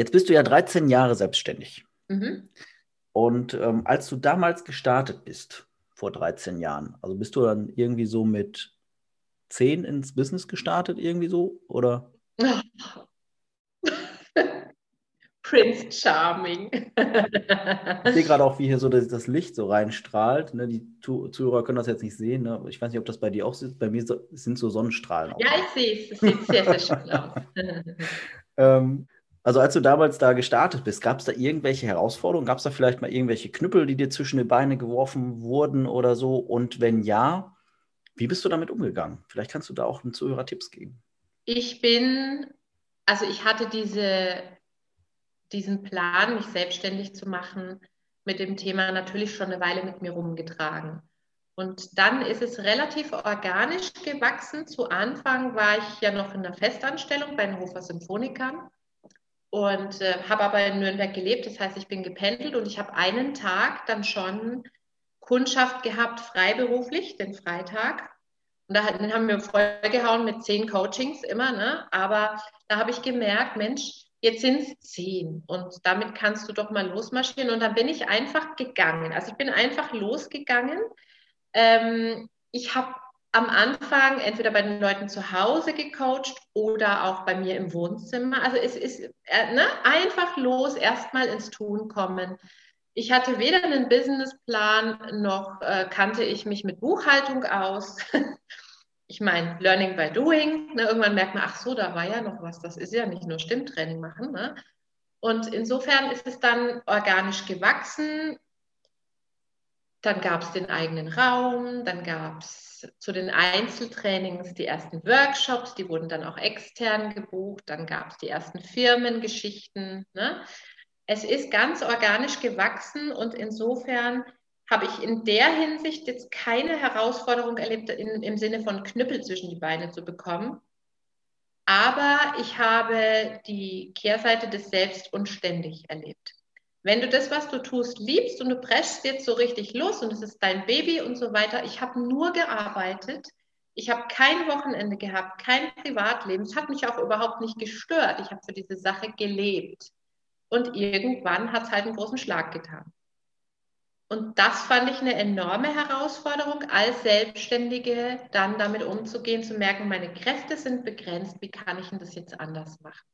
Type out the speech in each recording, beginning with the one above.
Jetzt bist du ja 13 Jahre selbstständig. Mhm. Und ähm, als du damals gestartet bist, vor 13 Jahren, also bist du dann irgendwie so mit 10 ins Business gestartet, irgendwie so? Oder? Prince Charming. ich sehe gerade auch, wie hier so das, das Licht so reinstrahlt. Ne? Die Zuhörer können das jetzt nicht sehen. Ne? Ich weiß nicht, ob das bei dir auch ist. Bei mir sind so Sonnenstrahlen. Ja, ich sehe es. Es sieht sehr, sehr schön aus. ähm, also als du damals da gestartet bist, gab es da irgendwelche Herausforderungen? Gab es da vielleicht mal irgendwelche Knüppel, die dir zwischen die Beine geworfen wurden oder so? Und wenn ja, wie bist du damit umgegangen? Vielleicht kannst du da auch einen Zuhörer Tipps geben. Ich bin, also ich hatte diese diesen Plan, mich selbstständig zu machen, mit dem Thema natürlich schon eine Weile mit mir rumgetragen. Und dann ist es relativ organisch gewachsen. Zu Anfang war ich ja noch in der Festanstellung bei den Hofer Symphonikern und äh, habe aber in Nürnberg gelebt. Das heißt, ich bin gependelt und ich habe einen Tag dann schon Kundschaft gehabt, freiberuflich, den Freitag. Und da den haben wir vollgehauen mit zehn Coachings immer. Ne? Aber da habe ich gemerkt, Mensch, jetzt sind es zehn und damit kannst du doch mal losmarschieren. Und dann bin ich einfach gegangen. Also ich bin einfach losgegangen. Ähm, ich habe am Anfang entweder bei den Leuten zu Hause gecoacht oder auch bei mir im Wohnzimmer. Also es ist äh, ne, einfach los, erstmal ins Tun kommen. Ich hatte weder einen Businessplan noch äh, kannte ich mich mit Buchhaltung aus. ich meine, Learning by Doing, ne, irgendwann merkt man, ach so, da war ja noch was, das ist ja nicht nur Stimmtraining machen. Ne? Und insofern ist es dann organisch gewachsen. Dann gab es den eigenen Raum, dann gab es zu den Einzeltrainings die ersten Workshops, die wurden dann auch extern gebucht, dann gab es die ersten Firmengeschichten. Ne? Es ist ganz organisch gewachsen und insofern habe ich in der Hinsicht jetzt keine Herausforderung erlebt, in, im Sinne von Knüppel zwischen die Beine zu bekommen. Aber ich habe die Kehrseite des Selbst und ständig erlebt. Wenn du das, was du tust, liebst und du preschst jetzt so richtig los und es ist dein Baby und so weiter, ich habe nur gearbeitet. Ich habe kein Wochenende gehabt, kein Privatleben. Es hat mich auch überhaupt nicht gestört. Ich habe für diese Sache gelebt. Und irgendwann hat es halt einen großen Schlag getan. Und das fand ich eine enorme Herausforderung, als Selbstständige dann damit umzugehen, zu merken, meine Kräfte sind begrenzt, wie kann ich denn das jetzt anders machen?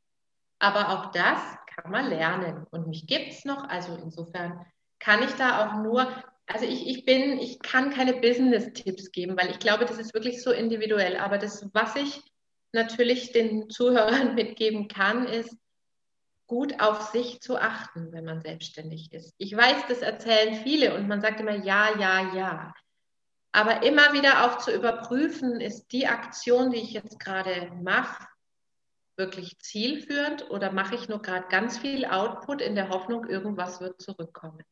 Aber auch das kann man lernen und mich gibt es noch, also insofern kann ich da auch nur, also ich, ich bin, ich kann keine Business-Tipps geben, weil ich glaube, das ist wirklich so individuell. Aber das, was ich natürlich den Zuhörern mitgeben kann, ist, gut auf sich zu achten, wenn man selbstständig ist. Ich weiß, das erzählen viele und man sagt immer ja, ja, ja. Aber immer wieder auch zu überprüfen, ist die Aktion, die ich jetzt gerade mache, wirklich zielführend oder mache ich nur gerade ganz viel Output in der Hoffnung, irgendwas wird zurückkommen.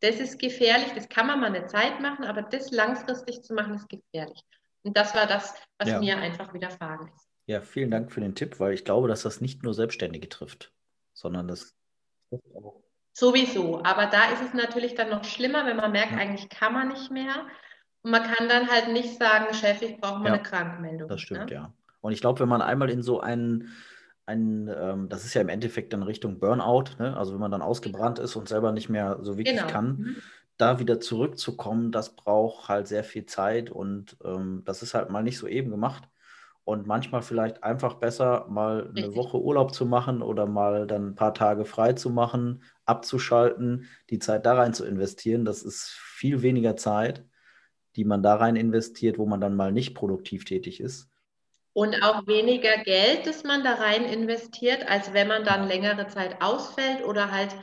Das ist gefährlich, das kann man mal eine Zeit machen, aber das langfristig zu machen, ist gefährlich. Und das war das, was ja. mir einfach widerfahren ist. Ja, vielen Dank für den Tipp, weil ich glaube, dass das nicht nur Selbstständige trifft sondern das auch. Sowieso, aber da ist es natürlich dann noch schlimmer, wenn man merkt, ja. eigentlich kann man nicht mehr. Und man kann dann halt nicht sagen, Chef, ich brauche mal ja, eine Krankmeldung. Das stimmt, ne? ja. Und ich glaube, wenn man einmal in so einen, einen ähm, das ist ja im Endeffekt dann Richtung Burnout, ne? also wenn man dann ausgebrannt ist und selber nicht mehr so wirklich genau. kann, mhm. da wieder zurückzukommen, das braucht halt sehr viel Zeit und ähm, das ist halt mal nicht so eben gemacht und manchmal vielleicht einfach besser, mal eine Woche Urlaub zu machen oder mal dann ein paar Tage frei zu machen, abzuschalten, die Zeit da rein zu investieren. Das ist viel weniger Zeit, die man da rein investiert, wo man dann mal nicht produktiv tätig ist. Und auch weniger Geld, das man da rein investiert, als wenn man dann längere Zeit ausfällt oder halt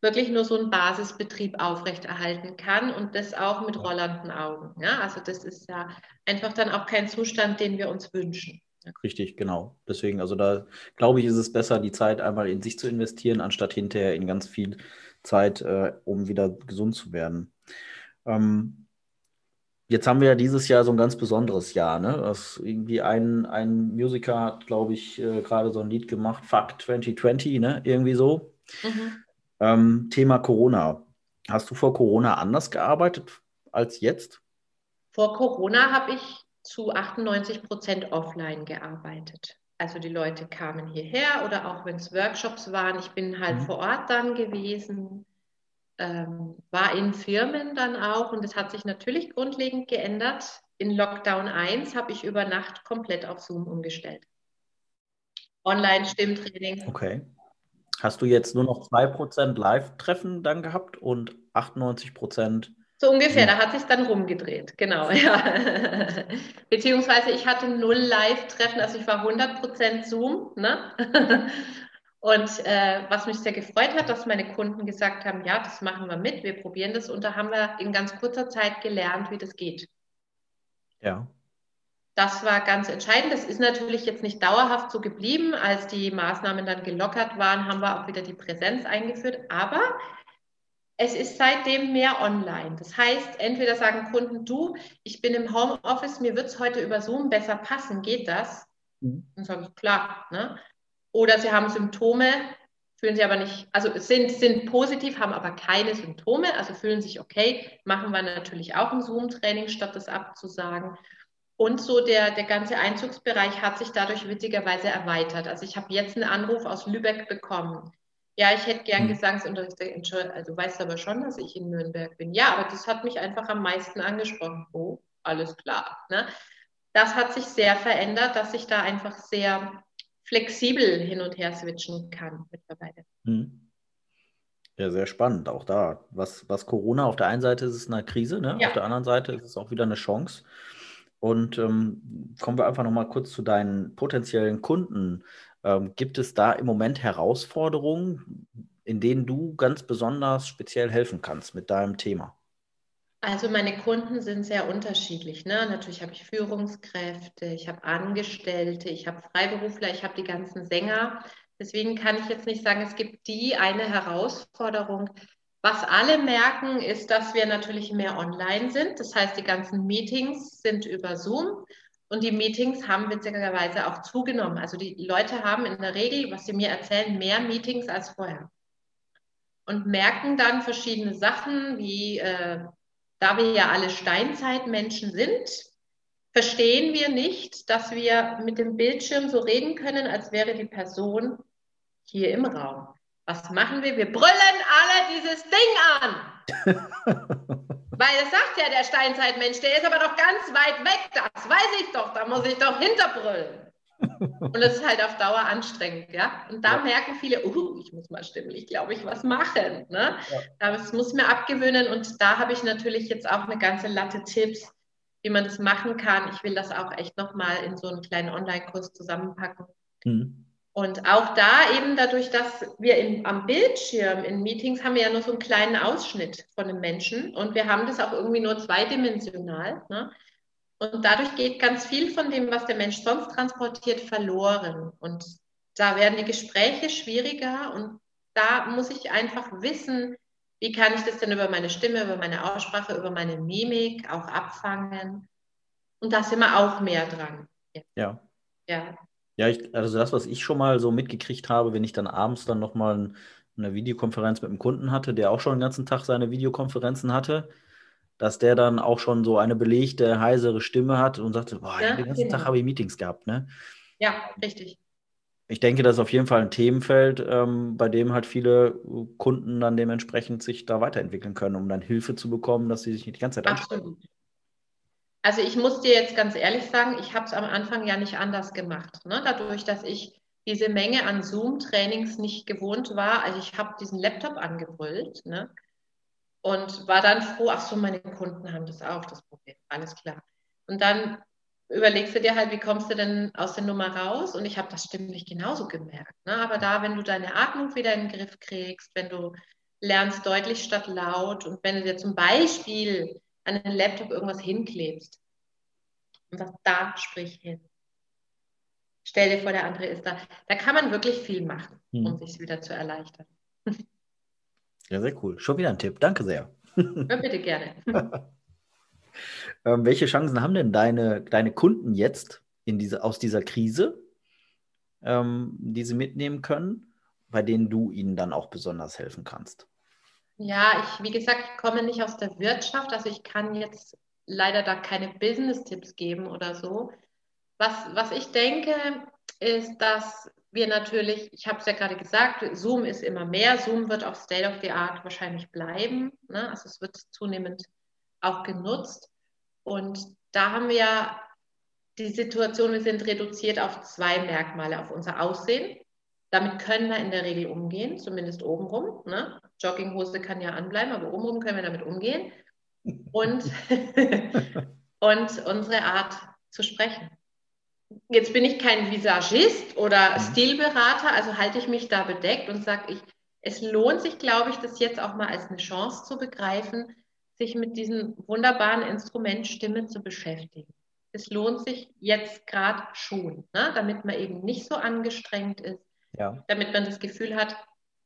wirklich nur so einen Basisbetrieb aufrechterhalten kann und das auch mit rollernden Augen. Ja, also das ist ja einfach dann auch kein Zustand, den wir uns wünschen. Richtig, genau. Deswegen, also da glaube ich, ist es besser, die Zeit einmal in sich zu investieren, anstatt hinterher in ganz viel Zeit, äh, um wieder gesund zu werden. Ähm, jetzt haben wir ja dieses Jahr so ein ganz besonderes Jahr, ne? Das irgendwie ein, ein Musiker hat, glaube ich, äh, gerade so ein Lied gemacht, Fuck 2020, ne? Irgendwie so. Mhm. Ähm, Thema Corona. Hast du vor Corona anders gearbeitet als jetzt? Vor Corona habe ich zu 98 Prozent offline gearbeitet. Also die Leute kamen hierher oder auch wenn es Workshops waren, ich bin halt mhm. vor Ort dann gewesen, ähm, war in Firmen dann auch und es hat sich natürlich grundlegend geändert. In Lockdown 1 habe ich über Nacht komplett auf Zoom umgestellt. Online-Stimmtraining. Okay. Hast du jetzt nur noch 2% Live-Treffen dann gehabt und 98% so ungefähr, da hat sich dann rumgedreht, genau. Ja. Beziehungsweise ich hatte null Live-Treffen, also ich war 100% Zoom. Ne? Und äh, was mich sehr gefreut hat, dass meine Kunden gesagt haben, ja, das machen wir mit, wir probieren das. Und da haben wir in ganz kurzer Zeit gelernt, wie das geht. Ja. Das war ganz entscheidend. Das ist natürlich jetzt nicht dauerhaft so geblieben. Als die Maßnahmen dann gelockert waren, haben wir auch wieder die Präsenz eingeführt. Aber es ist seitdem mehr online. Das heißt, entweder sagen Kunden, du, ich bin im Homeoffice, mir wird es heute über Zoom besser passen, geht das? Mhm. Dann sage ich, klar. Ne? Oder sie haben Symptome, fühlen sich aber nicht, also sind, sind positiv, haben aber keine Symptome, also fühlen sich okay, machen wir natürlich auch im Zoom-Training, statt das abzusagen. Und so der, der ganze Einzugsbereich hat sich dadurch witzigerweise erweitert. Also ich habe jetzt einen Anruf aus Lübeck bekommen ja, ich hätte gern hm. Gesangsunterricht. Also du weißt aber schon, dass ich in Nürnberg bin. Ja, aber das hat mich einfach am meisten angesprochen. Oh, alles klar. Ne? Das hat sich sehr verändert, dass ich da einfach sehr flexibel hin und her switchen kann mittlerweile. Hm. Ja, sehr spannend. Auch da, was, was Corona auf der einen Seite ist es eine Krise, ne? Ja. auf der anderen Seite ist es auch wieder eine Chance. Und ähm, kommen wir einfach nochmal kurz zu deinen potenziellen Kunden. Ähm, gibt es da im Moment Herausforderungen, in denen du ganz besonders speziell helfen kannst mit deinem Thema? Also meine Kunden sind sehr unterschiedlich. Ne? Natürlich habe ich Führungskräfte, ich habe Angestellte, ich habe Freiberufler, ich habe die ganzen Sänger. Deswegen kann ich jetzt nicht sagen, es gibt die eine Herausforderung. Was alle merken, ist, dass wir natürlich mehr online sind. Das heißt, die ganzen Meetings sind über Zoom und die Meetings haben witzigerweise auch zugenommen. Also die Leute haben in der Regel, was sie mir erzählen, mehr Meetings als vorher. Und merken dann verschiedene Sachen, wie äh, da wir ja alle Steinzeitmenschen sind, verstehen wir nicht, dass wir mit dem Bildschirm so reden können, als wäre die Person hier im Raum. Was machen wir? Wir brüllen alle dieses Ding an. Weil das sagt ja der Steinzeitmensch, der ist aber doch ganz weit weg, das weiß ich doch, da muss ich doch hinterbrüllen. Und das ist halt auf Dauer anstrengend, ja. Und da ja. merken viele, uh, ich muss mal stimmlich, glaube ich, was machen. Ne? Ja. Das muss mir abgewöhnen und da habe ich natürlich jetzt auch eine ganze Latte Tipps, wie man das machen kann. Ich will das auch echt nochmal in so einen kleinen Online-Kurs zusammenpacken. Mhm. Und auch da eben dadurch, dass wir im, am Bildschirm in Meetings haben wir ja nur so einen kleinen Ausschnitt von einem Menschen und wir haben das auch irgendwie nur zweidimensional. Ne? Und dadurch geht ganz viel von dem, was der Mensch sonst transportiert, verloren. Und da werden die Gespräche schwieriger und da muss ich einfach wissen, wie kann ich das denn über meine Stimme, über meine Aussprache, über meine Mimik auch abfangen. Und da sind wir auch mehr dran. Ja. Ja. Ja, ich, also das, was ich schon mal so mitgekriegt habe, wenn ich dann abends dann nochmal eine Videokonferenz mit einem Kunden hatte, der auch schon den ganzen Tag seine Videokonferenzen hatte, dass der dann auch schon so eine belegte, heisere Stimme hat und sagte, boah, ja, den ganzen genau. Tag habe ich Meetings gehabt, ne? Ja, richtig. Ich denke, das ist auf jeden Fall ein Themenfeld, ähm, bei dem halt viele Kunden dann dementsprechend sich da weiterentwickeln können, um dann Hilfe zu bekommen, dass sie sich nicht die ganze Zeit Absolut. Also ich muss dir jetzt ganz ehrlich sagen, ich habe es am Anfang ja nicht anders gemacht. Ne? Dadurch, dass ich diese Menge an Zoom-Trainings nicht gewohnt war. Also ich habe diesen Laptop angebrüllt ne? Und war dann froh, ach so, meine Kunden haben das auch, das Problem, alles klar. Und dann überlegst du dir halt, wie kommst du denn aus der Nummer raus? Und ich habe das stimmlich genauso gemerkt. Ne? Aber da, wenn du deine Atmung wieder in den Griff kriegst, wenn du lernst deutlich statt laut und wenn du dir zum Beispiel an den Laptop irgendwas hinklebst und sagst, da sprich hin. Stell dir vor, der andere ist da. Da kann man wirklich viel machen, um sich wieder zu erleichtern. Ja, sehr cool. Schon wieder ein Tipp. Danke sehr. Ja, bitte gerne. ähm, welche Chancen haben denn deine, deine Kunden jetzt in diese, aus dieser Krise, ähm, die sie mitnehmen können, bei denen du ihnen dann auch besonders helfen kannst? Ja, ich, wie gesagt, ich komme nicht aus der Wirtschaft, also ich kann jetzt leider da keine Business-Tipps geben oder so. Was, was ich denke, ist, dass wir natürlich, ich habe es ja gerade gesagt, Zoom ist immer mehr. Zoom wird auch State of the Art wahrscheinlich bleiben. Ne? Also es wird zunehmend auch genutzt. Und da haben wir die Situation, wir sind reduziert auf zwei Merkmale, auf unser Aussehen. Damit können wir in der Regel umgehen, zumindest obenrum. Ne? Jogginghose kann ja anbleiben, aber obenrum können wir damit umgehen. Und, und unsere Art zu sprechen. Jetzt bin ich kein Visagist oder mhm. Stilberater, also halte ich mich da bedeckt und sage ich, es lohnt sich, glaube ich, das jetzt auch mal als eine Chance zu begreifen, sich mit diesem wunderbaren Instrument Stimme zu beschäftigen. Es lohnt sich jetzt gerade schon, ne? damit man eben nicht so angestrengt ist, ja. damit man das Gefühl hat,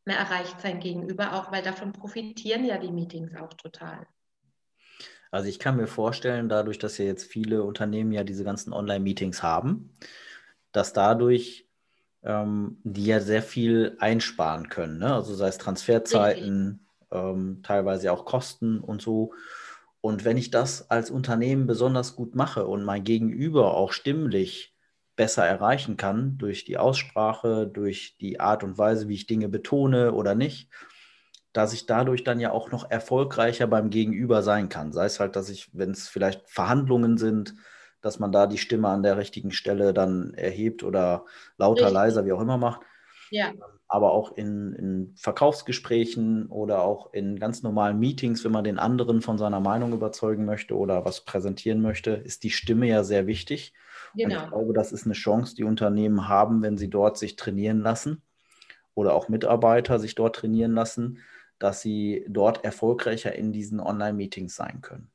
man erreicht sein Gegenüber auch, weil davon profitieren ja die Meetings auch total. Also ich kann mir vorstellen, dadurch, dass ja jetzt viele Unternehmen ja diese ganzen Online-Meetings haben, dass dadurch ähm, die ja sehr viel einsparen können. Ne? Also sei es Transferzeiten, ähm, teilweise auch Kosten und so. Und wenn ich das als Unternehmen besonders gut mache und mein Gegenüber auch stimmlich besser erreichen kann durch die Aussprache, durch die Art und Weise, wie ich Dinge betone oder nicht, dass ich dadurch dann ja auch noch erfolgreicher beim Gegenüber sein kann. Sei es halt, dass ich, wenn es vielleicht Verhandlungen sind, dass man da die Stimme an der richtigen Stelle dann erhebt oder lauter, Richtig. leiser, wie auch immer macht. Ja. Aber auch in, in Verkaufsgesprächen oder auch in ganz normalen Meetings, wenn man den anderen von seiner Meinung überzeugen möchte oder was präsentieren möchte, ist die Stimme ja sehr wichtig. Genau. Und ich genau. glaube, das ist eine Chance, die Unternehmen haben, wenn sie dort sich trainieren lassen oder auch Mitarbeiter sich dort trainieren lassen, dass sie dort erfolgreicher in diesen Online-Meetings sein können.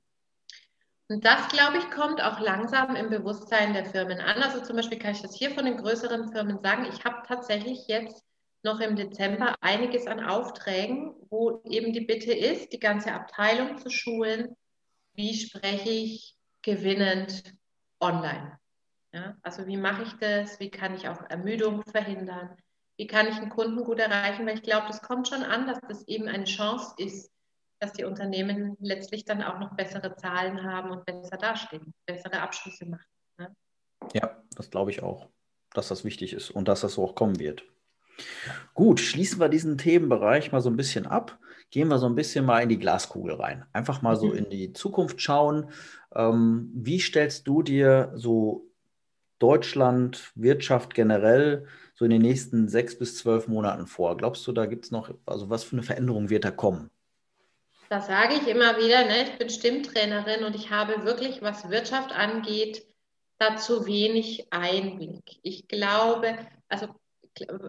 Und das, glaube ich, kommt auch langsam im Bewusstsein der Firmen an. Also zum Beispiel kann ich das hier von den größeren Firmen sagen. Ich habe tatsächlich jetzt noch im Dezember einiges an Aufträgen, wo eben die Bitte ist, die ganze Abteilung zu schulen. Wie spreche ich gewinnend online? Ja, also wie mache ich das? Wie kann ich auch Ermüdung verhindern? Wie kann ich einen Kunden gut erreichen, weil ich glaube, das kommt schon an, dass das eben eine Chance ist, dass die Unternehmen letztlich dann auch noch bessere Zahlen haben und besser dastehen, bessere Abschlüsse machen. Ne? Ja, das glaube ich auch, dass das wichtig ist und dass das so auch kommen wird. Gut, schließen wir diesen Themenbereich mal so ein bisschen ab. Gehen wir so ein bisschen mal in die Glaskugel rein. Einfach mal so mhm. in die Zukunft schauen. Ähm, wie stellst du dir so Deutschland, Wirtschaft generell so in den nächsten sechs bis zwölf Monaten vor? Glaubst du, da gibt es noch, also was für eine Veränderung wird da kommen? Das sage ich immer wieder. Ne? Ich bin Stimmtrainerin und ich habe wirklich, was Wirtschaft angeht, dazu wenig Einblick. Ich glaube, also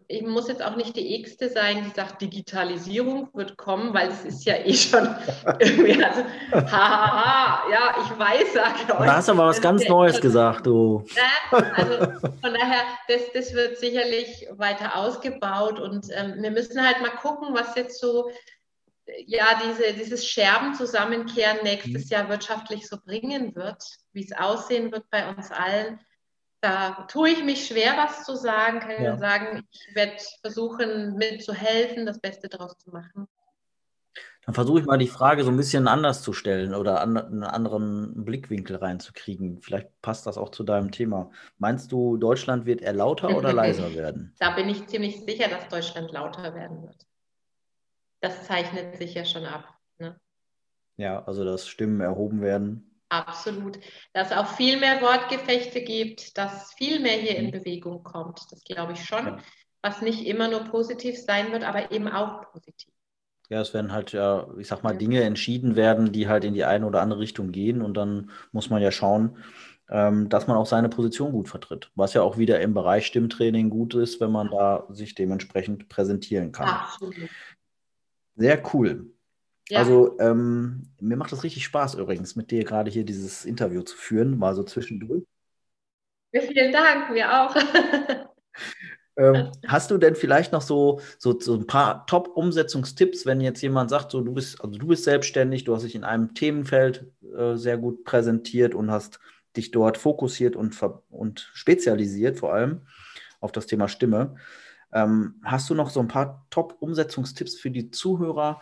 ich muss jetzt auch nicht die X-te sein, die sagt, Digitalisierung wird kommen, weil es ist ja eh schon irgendwie, also, hahaha, ja, ich weiß, sage ich euch. Da hast du aber was ganz Neues gesagt, du. Also von daher, das, das wird sicherlich weiter ausgebaut und ähm, wir müssen halt mal gucken, was jetzt so, ja, diese, dieses Scherben zusammenkehren nächstes mhm. Jahr wirtschaftlich so bringen wird, wie es aussehen wird bei uns allen da tue ich mich schwer, was zu sagen. Kann ja. sagen, ich werde versuchen, mitzuhelfen, das Beste daraus zu machen. Dann versuche ich mal die Frage so ein bisschen anders zu stellen oder an, einen anderen Blickwinkel reinzukriegen. Vielleicht passt das auch zu deinem Thema. Meinst du, Deutschland wird eher lauter oder leiser werden? Da bin ich ziemlich sicher, dass Deutschland lauter werden wird. Das zeichnet sich ja schon ab. Ne? Ja, also dass Stimmen erhoben werden. Absolut. Dass es auch viel mehr Wortgefechte gibt, dass viel mehr hier in mhm. Bewegung kommt. Das glaube ich schon. Was nicht immer nur positiv sein wird, aber eben auch positiv. Ja, es werden halt ja, ich sag mal, Dinge entschieden werden, die halt in die eine oder andere Richtung gehen. Und dann muss man ja schauen, ähm, dass man auch seine Position gut vertritt. Was ja auch wieder im Bereich Stimmtraining gut ist, wenn man da sich dementsprechend präsentieren kann. Absolut. Sehr cool. Ja. Also ähm, mir macht das richtig Spaß übrigens, mit dir gerade hier dieses Interview zu führen, mal so zwischendurch. Vielen Dank, mir auch. ähm, hast du denn vielleicht noch so, so, so ein paar Top-Umsetzungstipps, wenn jetzt jemand sagt, so du bist, also du bist selbstständig, du hast dich in einem Themenfeld äh, sehr gut präsentiert und hast dich dort fokussiert und, und spezialisiert, vor allem auf das Thema Stimme. Ähm, hast du noch so ein paar Top-Umsetzungstipps für die Zuhörer,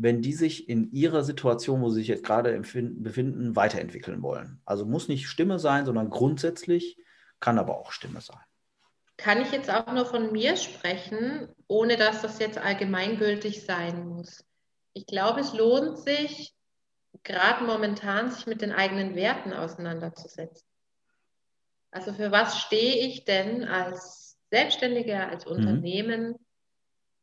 wenn die sich in ihrer Situation, wo sie sich jetzt gerade befinden, weiterentwickeln wollen. Also muss nicht Stimme sein, sondern grundsätzlich kann aber auch Stimme sein. kann ich jetzt auch nur von mir sprechen, ohne dass das jetzt allgemeingültig sein muss. Ich glaube, es lohnt sich, gerade momentan sich mit den eigenen Werten auseinanderzusetzen. Also für was stehe ich denn als Selbstständiger, als mhm. Unternehmen? Mhm.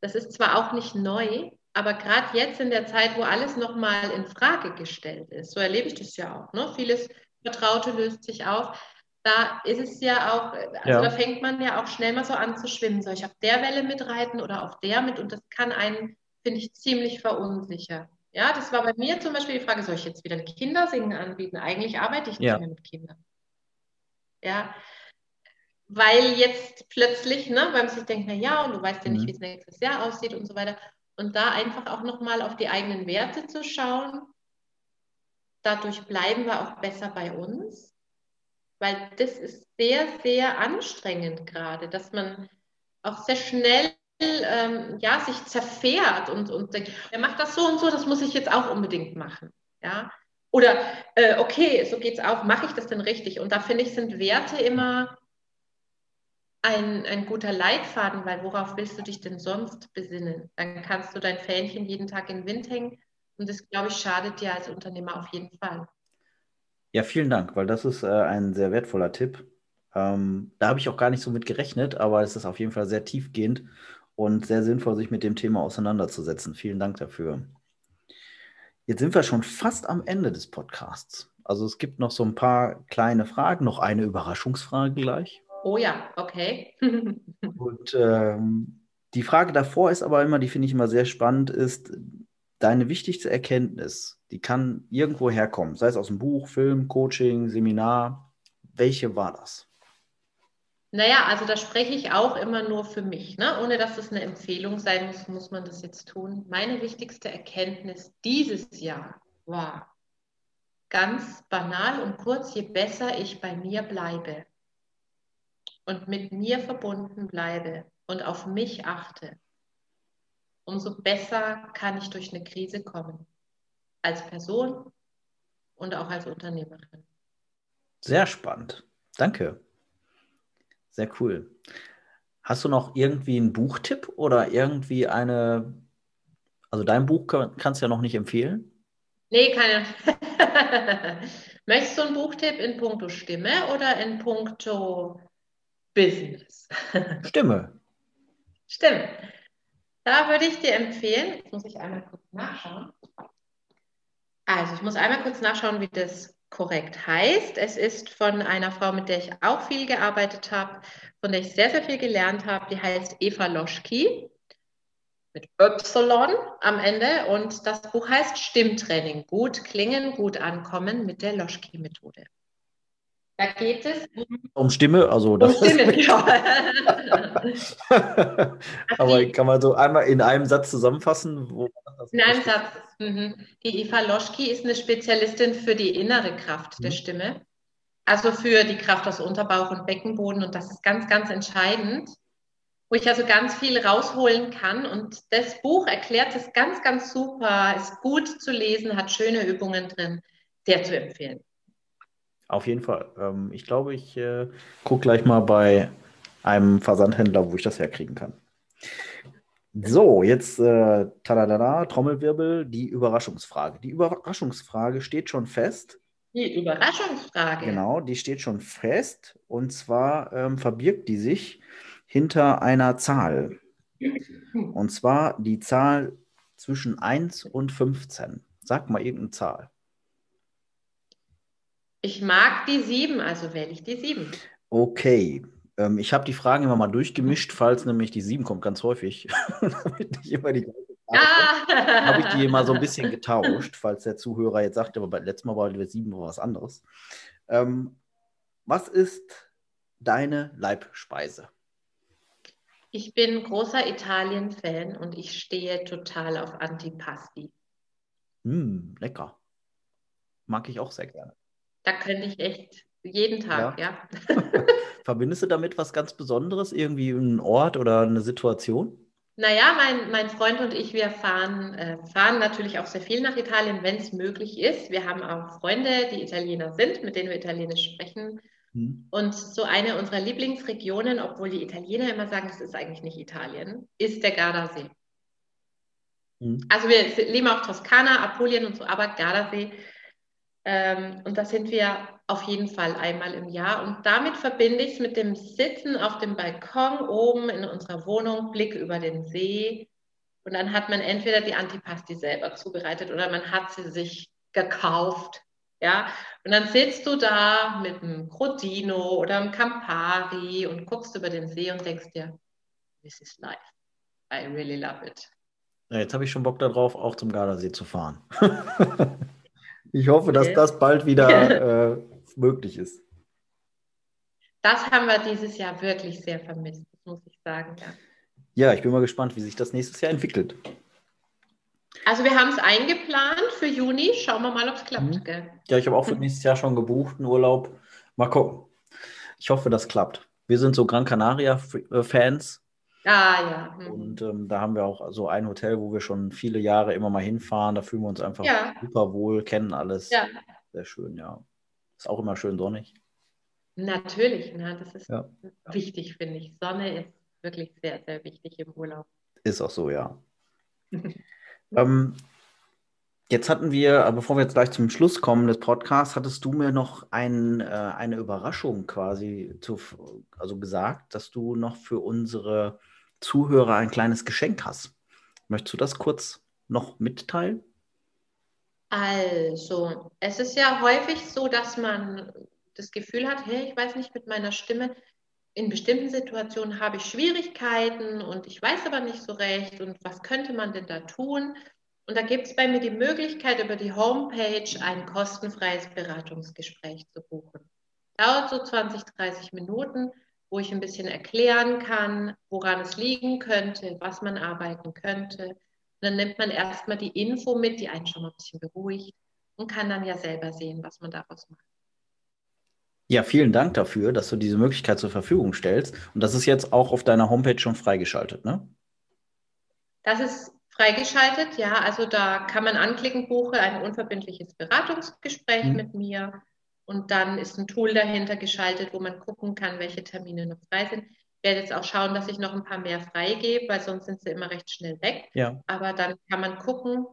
Das ist zwar auch nicht neu, aber gerade jetzt in der Zeit, wo alles nochmal in Frage gestellt ist, so erlebe ich das ja auch. Ne? Vieles Vertraute löst sich auf. Da ist es ja auch, also ja. da fängt man ja auch schnell mal so an zu schwimmen. Soll ich auf der Welle mitreiten oder auf der mit? Und das kann einen, finde ich, ziemlich verunsichern. Ja, das war bei mir zum Beispiel die Frage, soll ich jetzt wieder ein Kindersingen anbieten? Eigentlich arbeite ich nicht ja. mehr mit Kindern. Ja, weil jetzt plötzlich, ne, weil man sich denkt, na ja, und du weißt ja nicht, mhm. wie es nächstes Jahr aussieht und so weiter. Und da einfach auch nochmal auf die eigenen Werte zu schauen. Dadurch bleiben wir auch besser bei uns, weil das ist sehr, sehr anstrengend gerade, dass man auch sehr schnell ähm, ja, sich zerfährt und, und denkt, er macht das so und so, das muss ich jetzt auch unbedingt machen. Ja? Oder äh, okay, so geht es auch, mache ich das denn richtig? Und da finde ich, sind Werte immer ein, ein guter Leitfaden, weil worauf willst du dich denn sonst besinnen? Dann kannst du dein Fähnchen jeden Tag in den Wind hängen und das, glaube ich, schadet dir als Unternehmer auf jeden Fall. Ja, vielen Dank, weil das ist äh, ein sehr wertvoller Tipp. Ähm, da habe ich auch gar nicht so mit gerechnet, aber es ist auf jeden Fall sehr tiefgehend und sehr sinnvoll, sich mit dem Thema auseinanderzusetzen. Vielen Dank dafür. Jetzt sind wir schon fast am Ende des Podcasts. Also es gibt noch so ein paar kleine Fragen, noch eine Überraschungsfrage gleich. Oh ja, okay. und ähm, die Frage davor ist aber immer, die finde ich immer sehr spannend, ist deine wichtigste Erkenntnis, die kann irgendwo herkommen, sei es aus dem Buch, Film, Coaching, Seminar. Welche war das? Naja, also da spreche ich auch immer nur für mich. Ne? Ohne dass es eine Empfehlung sein muss, muss man das jetzt tun. Meine wichtigste Erkenntnis dieses Jahr war ganz banal und kurz, je besser ich bei mir bleibe und mit mir verbunden bleibe und auf mich achte, umso besser kann ich durch eine Krise kommen. Als Person und auch als Unternehmerin. Sehr spannend. Danke. Sehr cool. Hast du noch irgendwie einen Buchtipp oder irgendwie eine, also dein Buch kannst du ja noch nicht empfehlen? Nee, keine. Möchtest du einen Buchtipp in puncto Stimme oder in puncto Business? Stimme. Stimme. Da würde ich dir empfehlen, jetzt muss ich einmal kurz nachschauen. Also ich muss einmal kurz nachschauen, wie das korrekt heißt. Es ist von einer Frau, mit der ich auch viel gearbeitet habe, von der ich sehr, sehr viel gelernt habe. Die heißt Eva Loschki mit Y am Ende. Und das Buch heißt Stimmtraining. Gut klingen, gut ankommen mit der Loschki-Methode. Da geht es um, um Stimme, also das um Stimme, genau. Aber kann man so einmal in einem Satz zusammenfassen? Wo in einem Satz. Mhm. Die Eva Loschki ist eine Spezialistin für die innere Kraft mhm. der Stimme, also für die Kraft aus Unterbauch und Beckenboden. Und das ist ganz, ganz entscheidend, wo ich also ganz viel rausholen kann. Und das Buch erklärt es ganz, ganz super, ist gut zu lesen, hat schöne Übungen drin, sehr zu empfehlen. Auf jeden Fall. Ähm, ich glaube, ich äh, gucke gleich mal bei einem Versandhändler, wo ich das herkriegen kann. So, jetzt äh, tadadada, Trommelwirbel, die Überraschungsfrage. Die Überraschungsfrage steht schon fest. Die Überraschungsfrage. Genau, die steht schon fest. Und zwar ähm, verbirgt die sich hinter einer Zahl. Und zwar die Zahl zwischen 1 und 15. Sag mal irgendeine Zahl. Ich mag die sieben, also wähle ich die sieben. Okay. Ähm, ich habe die Fragen immer mal durchgemischt, falls nämlich die sieben kommt, ganz häufig. Damit nicht immer die ah. habe ich die immer so ein bisschen getauscht, falls der Zuhörer jetzt sagt, aber beim letzten Mal war die sieben war was anderes. Ähm, was ist deine Leibspeise? Ich bin großer Italien-Fan und ich stehe total auf Antipasti. Mm, lecker. Mag ich auch sehr gerne. Da könnte ich echt jeden Tag, ja. ja. Verbindest du damit was ganz Besonderes, irgendwie einen Ort oder eine Situation? Naja, mein, mein Freund und ich, wir fahren, äh, fahren natürlich auch sehr viel nach Italien, wenn es möglich ist. Wir haben auch Freunde, die Italiener sind, mit denen wir Italienisch sprechen. Mhm. Und so eine unserer Lieblingsregionen, obwohl die Italiener immer sagen, das ist eigentlich nicht Italien, ist der Gardasee. Mhm. Also wir leben auf Toskana, Apulien und so, aber Gardasee. Ähm, und da sind wir auf jeden Fall einmal im Jahr. Und damit verbinde ich es mit dem Sitzen auf dem Balkon oben in unserer Wohnung, Blick über den See. Und dann hat man entweder die Antipasti selber zubereitet oder man hat sie sich gekauft. Ja, und dann sitzt du da mit einem Crodino oder einem Campari und guckst über den See und denkst dir, this is life. I really love it. Ja, jetzt habe ich schon Bock darauf, auch zum Gardasee zu fahren. ich hoffe, dass das bald wieder äh, möglich ist. Das haben wir dieses Jahr wirklich sehr vermisst, muss ich sagen. Ja. ja, ich bin mal gespannt, wie sich das nächstes Jahr entwickelt. Also wir haben es eingeplant für Juni. Schauen wir mal, ob es klappt. Mhm. Ja, ich habe auch für nächstes Jahr schon gebucht, einen Urlaub. Mal gucken. Ich hoffe, das klappt. Wir sind so Gran Canaria-Fans. Ah, ja. Mhm. Und ähm, da haben wir auch so ein Hotel, wo wir schon viele Jahre immer mal hinfahren. Da fühlen wir uns einfach ja. super wohl, kennen alles. Ja. Sehr schön, ja. Ist auch immer schön sonnig. Natürlich, ne? das ist ja. wichtig, finde ich. Sonne ist wirklich sehr, sehr wichtig im Urlaub. Ist auch so, ja. Ähm, jetzt hatten wir, bevor wir jetzt gleich zum Schluss kommen des Podcasts, hattest du mir noch ein, äh, eine Überraschung quasi zu, also gesagt, dass du noch für unsere Zuhörer ein kleines Geschenk hast. Möchtest du das kurz noch mitteilen? Also, es ist ja häufig so, dass man das Gefühl hat, hey, ich weiß nicht mit meiner Stimme, in bestimmten Situationen habe ich Schwierigkeiten und ich weiß aber nicht so recht und was könnte man denn da tun? Und da gibt es bei mir die Möglichkeit, über die Homepage ein kostenfreies Beratungsgespräch zu buchen. Dauert so 20, 30 Minuten, wo ich ein bisschen erklären kann, woran es liegen könnte, was man arbeiten könnte. Und dann nimmt man erstmal die Info mit, die einen schon mal ein bisschen beruhigt und kann dann ja selber sehen, was man daraus macht. Ja, vielen Dank dafür, dass du diese Möglichkeit zur Verfügung stellst. Und das ist jetzt auch auf deiner Homepage schon freigeschaltet, ne? Das ist freigeschaltet, ja. Also da kann man anklicken, buche ein unverbindliches Beratungsgespräch mhm. mit mir. Und dann ist ein Tool dahinter geschaltet, wo man gucken kann, welche Termine noch frei sind. Ich werde jetzt auch schauen, dass ich noch ein paar mehr freigebe, weil sonst sind sie immer recht schnell weg. Ja. Aber dann kann man gucken.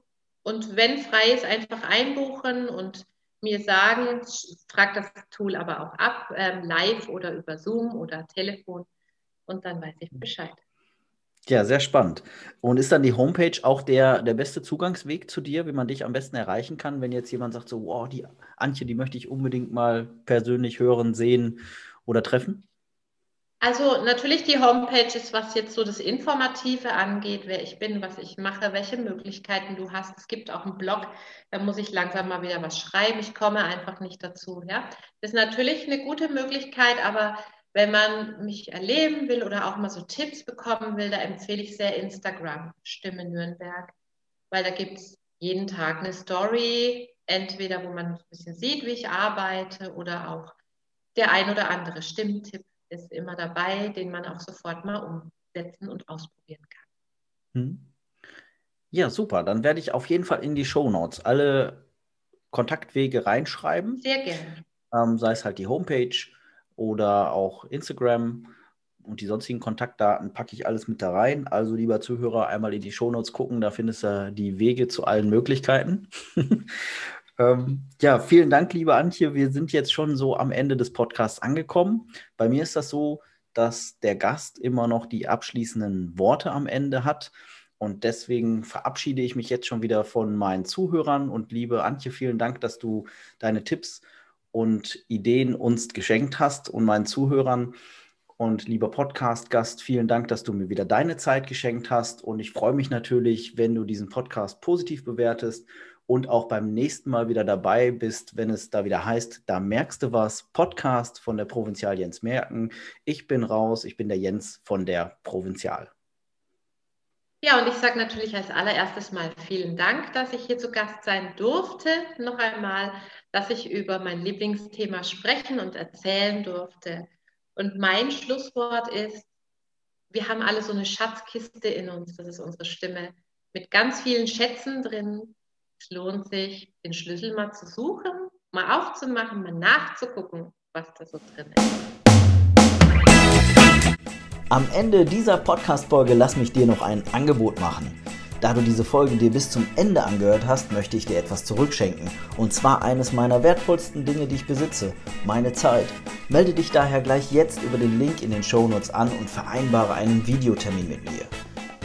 Und wenn frei ist, einfach einbuchen und mir sagen, fragt das Tool aber auch ab, ähm, live oder über Zoom oder Telefon und dann weiß ich Bescheid. Ja, sehr spannend. Und ist dann die Homepage auch der, der beste Zugangsweg zu dir, wie man dich am besten erreichen kann, wenn jetzt jemand sagt, so, wow, die Antje, die möchte ich unbedingt mal persönlich hören, sehen oder treffen? Also natürlich die Homepage ist, was jetzt so das Informative angeht, wer ich bin, was ich mache, welche Möglichkeiten du hast. Es gibt auch einen Blog, da muss ich langsam mal wieder was schreiben. Ich komme einfach nicht dazu. Ja? Das ist natürlich eine gute Möglichkeit, aber wenn man mich erleben will oder auch mal so Tipps bekommen will, da empfehle ich sehr Instagram, Stimme Nürnberg, weil da gibt es jeden Tag eine Story, entweder wo man ein bisschen sieht, wie ich arbeite oder auch der ein oder andere Stimmtipp ist immer dabei, den man auch sofort mal umsetzen und ausprobieren kann. Hm. Ja, super. Dann werde ich auf jeden Fall in die Show Notes alle Kontaktwege reinschreiben. Sehr gerne. Ähm, sei es halt die Homepage oder auch Instagram und die sonstigen Kontaktdaten packe ich alles mit da rein. Also, lieber Zuhörer, einmal in die Show Notes gucken, da findest du die Wege zu allen Möglichkeiten. Ähm, ja, vielen Dank, liebe Antje. Wir sind jetzt schon so am Ende des Podcasts angekommen. Bei mir ist das so, dass der Gast immer noch die abschließenden Worte am Ende hat. Und deswegen verabschiede ich mich jetzt schon wieder von meinen Zuhörern. Und liebe Antje, vielen Dank, dass du deine Tipps und Ideen uns geschenkt hast und meinen Zuhörern. Und lieber Podcast-Gast, vielen Dank, dass du mir wieder deine Zeit geschenkt hast. Und ich freue mich natürlich, wenn du diesen Podcast positiv bewertest und auch beim nächsten Mal wieder dabei bist, wenn es da wieder heißt, da merkst du was, Podcast von der Provinzial Jens Merken. Ich bin raus, ich bin der Jens von der Provinzial. Ja, und ich sage natürlich als allererstes mal vielen Dank, dass ich hier zu Gast sein durfte. Noch einmal, dass ich über mein Lieblingsthema sprechen und erzählen durfte. Und mein Schlusswort ist, wir haben alle so eine Schatzkiste in uns, das ist unsere Stimme, mit ganz vielen Schätzen drin, es lohnt sich, den Schlüssel mal zu suchen, mal aufzumachen, mal nachzugucken was da so drin ist. Am Ende dieser Podcast-Folge lass mich dir noch ein Angebot machen. Da du diese Folge dir bis zum Ende angehört hast, möchte ich dir etwas zurückschenken. Und zwar eines meiner wertvollsten Dinge, die ich besitze, meine Zeit. Melde dich daher gleich jetzt über den Link in den Shownotes an und vereinbare einen Videotermin mit mir.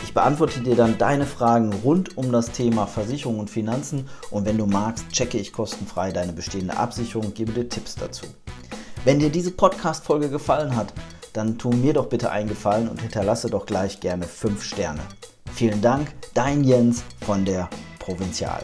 Ich beantworte dir dann deine Fragen rund um das Thema Versicherung und Finanzen und wenn du magst, checke ich kostenfrei deine bestehende Absicherung und gebe dir Tipps dazu. Wenn dir diese Podcast-Folge gefallen hat, dann tu mir doch bitte einen Gefallen und hinterlasse doch gleich gerne 5 Sterne. Vielen Dank, dein Jens von der Provinzial.